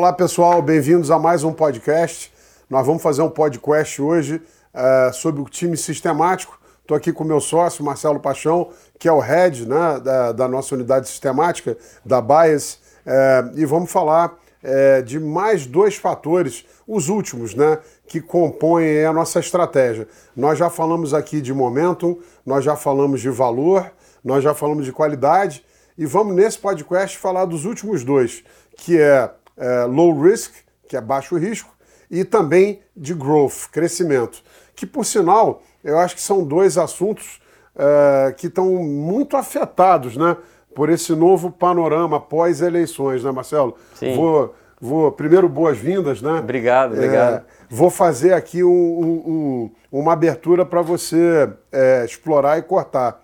Olá pessoal, bem-vindos a mais um podcast. Nós vamos fazer um podcast hoje uh, sobre o time sistemático. Estou aqui com o meu sócio, Marcelo Paixão, que é o head né, da, da, nossa unidade sistemática, da Bias, uh, e vamos falar uh, de mais dois fatores, os últimos, né, que compõem a nossa estratégia. Nós já falamos aqui de momentum, nós já falamos de valor, nós já falamos de qualidade, e vamos nesse podcast falar dos últimos dois, que é é, low risk, que é baixo risco, e também de growth, crescimento, que por sinal eu acho que são dois assuntos é, que estão muito afetados né, por esse novo panorama pós-eleições, né, Marcelo? Sim. Vou, vou primeiro boas-vindas, né? Obrigado, obrigado. É, vou fazer aqui um, um, uma abertura para você explorar e cortar.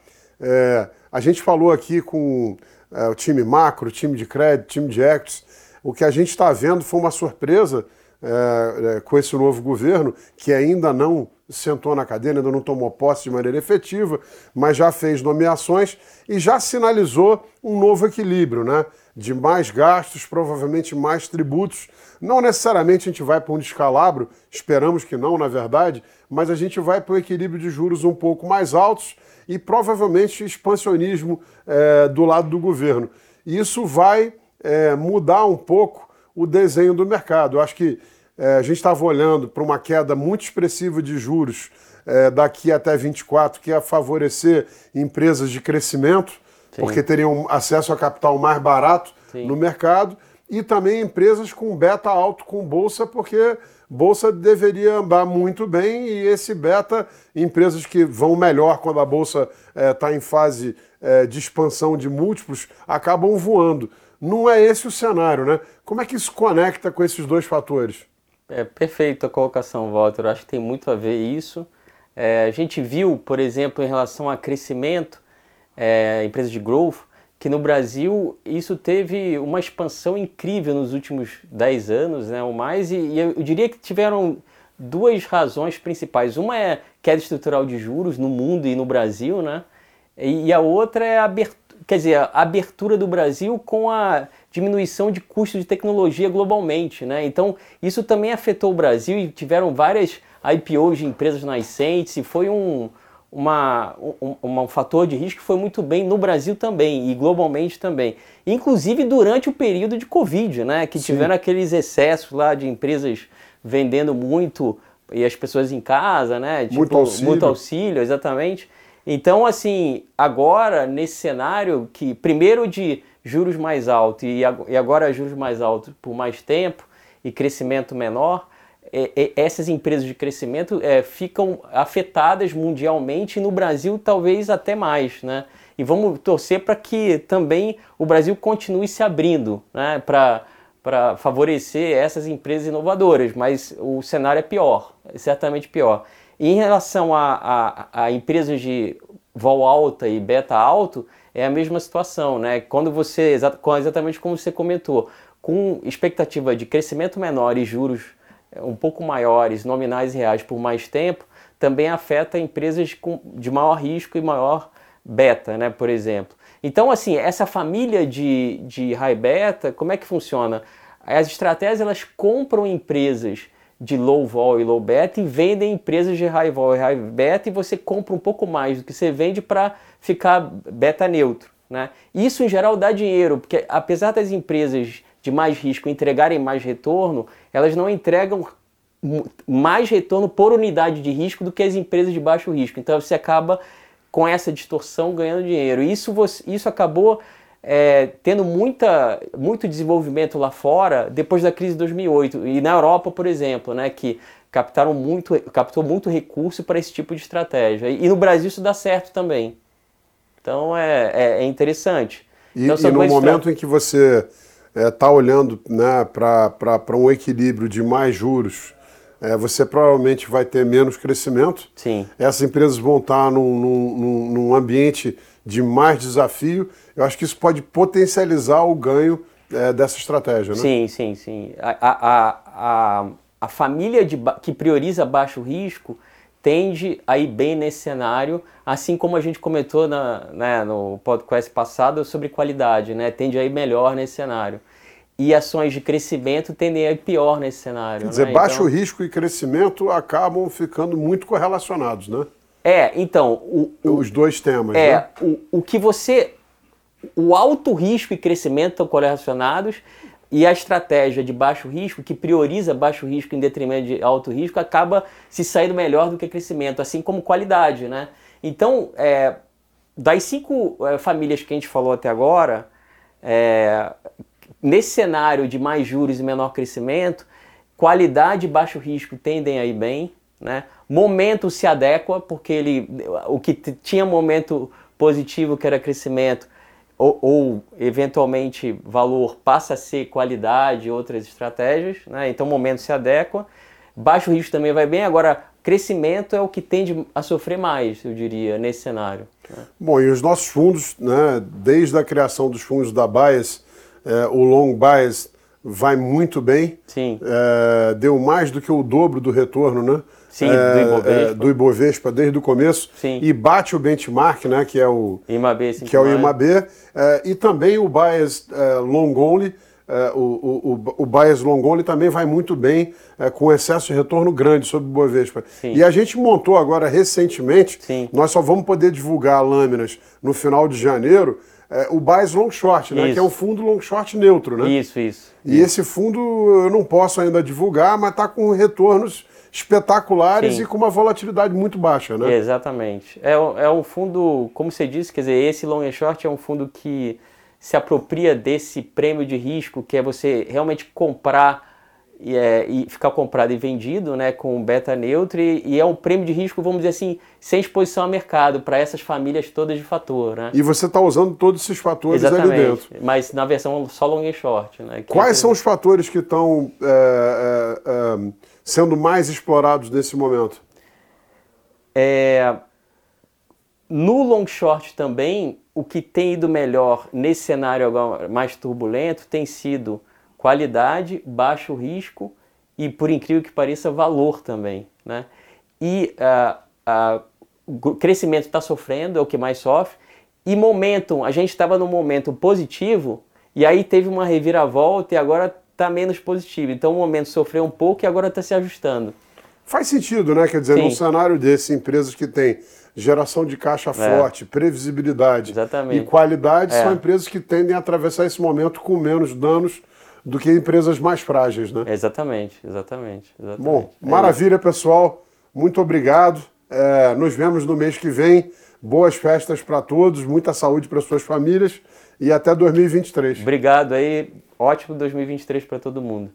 A gente falou aqui com o time macro, time de crédito, time de equities, o que a gente está vendo foi uma surpresa é, é, com esse novo governo, que ainda não sentou na cadeira, ainda não tomou posse de maneira efetiva, mas já fez nomeações e já sinalizou um novo equilíbrio, né? De mais gastos, provavelmente mais tributos. Não necessariamente a gente vai para um descalabro, esperamos que não, na verdade, mas a gente vai para um equilíbrio de juros um pouco mais altos e provavelmente expansionismo é, do lado do governo. Isso vai é, mudar um pouco o desenho do mercado. Eu acho que é, a gente estava olhando para uma queda muito expressiva de juros é, daqui até 24, que ia favorecer empresas de crescimento, Sim. porque teriam acesso a capital mais barato Sim. no mercado, e também empresas com beta alto com bolsa, porque bolsa deveria andar muito bem e esse beta, empresas que vão melhor quando a bolsa está é, em fase é, de expansão de múltiplos, acabam voando. Não é esse o cenário, né? Como é que isso conecta com esses dois fatores? É perfeita a colocação, Walter. Eu acho que tem muito a ver isso. É, a gente viu, por exemplo, em relação a crescimento, é, empresas de growth, que no Brasil isso teve uma expansão incrível nos últimos 10 anos, né, ou mais, e, e eu diria que tiveram duas razões principais. Uma é queda estrutural de juros no mundo e no Brasil, né? E, a outra é a abertura quer dizer, a abertura do Brasil com a diminuição de custos de tecnologia globalmente, né? Então, isso também afetou o Brasil e tiveram várias IPOs de empresas nascentes e foi um, uma, um, um fator de risco que foi muito bem no Brasil também e globalmente também. Inclusive durante o período de Covid, né? Que Sim. tiveram aqueles excessos lá de empresas vendendo muito e as pessoas em casa, né? Tipo, muito auxílio. Muito auxílio, exatamente. Então, assim, agora, nesse cenário que, primeiro, de juros mais altos e agora juros mais altos por mais tempo e crescimento menor, essas empresas de crescimento é, ficam afetadas mundialmente e no Brasil talvez até mais, né? E vamos torcer para que também o Brasil continue se abrindo, né? Para favorecer essas empresas inovadoras, mas o cenário é pior, é certamente pior. E em relação a, a, a, empresas de vol alta e beta alto, é a mesma situação, né? Quando você, exatamente como você comentou, com expectativa de crescimento menor e juros é, um pouco maiores, nominais e reais por mais tempo, também afeta empresas de maior risco e maior beta, né, por exemplo. Então, assim, essa família de, de high beta, como é que funciona? As estratégias, elas compram empresas de low vol e low beta e vendem empresas de high vol e high beta e você compra um pouco mais do que você vende para ficar beta neutro. Né? Isso em geral dá dinheiro, porque apesar das empresas de mais risco entregarem mais retorno, elas não entregam mais retorno por unidade de risco do que as empresas de baixo risco. Então você acaba com essa distorção ganhando dinheiro. Isso, isso acabou é, tendo muita, muito desenvolvimento lá fora depois da crise de 2008 e na Europa, por exemplo, né, que captaram muito, captou muito recurso para esse tipo de estratégia. E, no Brasil isso dá certo também. Então é, é, é interessante. E, então, e no momento em que você está é, olhando né, para um equilíbrio de mais juros, é, você provavelmente vai ter menos crescimento. Sim. Essas empresas vão estar num, num, num ambiente de mais desafio, eu acho que isso pode potencializar o ganho é, dessa estratégia, né? Sim, sim, sim. A, a, a, a família de, que prioriza baixo risco tende a ir bem nesse cenário, assim como a gente comentou na, né, no podcast passado sobre qualidade, né? Tende a ir melhor nesse cenário. E ações de crescimento tendem a ir pior nesse cenário. Quer dizer, né? baixo então, risco e crescimento acabam ficando muito correlacionados, né? É, então, o, o, Os dois temas, é, né? o, o que você. O alto risco e crescimento estão correlacionados e a estratégia de baixo risco, que prioriza baixo risco em detrimento de alto risco, acaba se saindo melhor do que crescimento, assim como qualidade, né? Então, é, das cinco é, famílias que a gente falou até agora, é, nesse cenário de mais juros e menor crescimento, qualidade e baixo risco tendem a ir bem, né? Momento se adequa, porque ele, o que tinha momento positivo, que era crescimento, ou, ou, eventualmente valor passa a ser qualidade e outras estratégias, né? então momento se adequa. Baixo risco também vai bem, agora crescimento é o que tende a sofrer mais, eu diria, nesse cenário. Né? Bom, e os nossos fundos, né, desde a criação dos fundos da Bias, é, o Long Bias vai muito bem. Sim. É, deu mais do que o dobro do retorno, né? Sim, é, do Ibovespa. do Ibovespa desde o começo. Sim. E bate o benchmark, né? Que é o IMAB, que é o IMAB. e também o Bias Long Only. o, o, o bias long only também vai muito bem com excesso de retorno grande sobre o Bovespa. Sim. E a gente montou agora recentemente, Sim. nós só vamos poder divulgar lâminas no final de janeiro, é, o Bias Long Short, né? Isso. Que é um fundo long short neutro, né? Isso, isso. E esse fundo eu não posso ainda divulgar, mas está com retornos espetaculares Sim. e com uma volatilidade muito baixa, né? Exatamente. É, um- é um fundo, como você disse, quer dizer, esse long short é um fundo que se apropria desse prêmio de risco, que é você realmente comprar e, é, e ficar comprado e vendido, né, com beta neutro, e, e é um prêmio de risco, vamos dizer assim, sem exposição ao mercado, para essas famílias todas de fator, né? E você está usando todos esses fatores ali dentro. Exatamente. Mas na versão só long and short, né? Quais é- são os fatores que estão é, é, é, sendo mais explorados nesse momento? É, no long short também, o que tem ido melhor nesse cenário agora mais turbulento tem sido qualidade, baixo risco e, por incrível que pareça, valor também. Né? E ah, ah, o crescimento está sofrendo, é o que mais sofre. E momentum, a gente estava num momento positivo e aí teve uma reviravolta e agora está menos positivo. Então o momento sofreu um pouco e agora está se ajustando. Faz sentido, né? Quer dizer, Sim. num cenário desse, empresas que têm geração de caixa forte, previsibilidade É. Exatamente. e qualidade É. são empresas que tendem a atravessar esse momento com menos danos do que empresas mais frágeis, né? Exatamente, exatamente. exatamente. Bom, É maravilha, pessoal. Muito obrigado. É, nos vemos no mês que vem. Boas festas para todos, muita saúde para suas famílias e até 2023. Obrigado aí. Ótimo 2023 para todo mundo.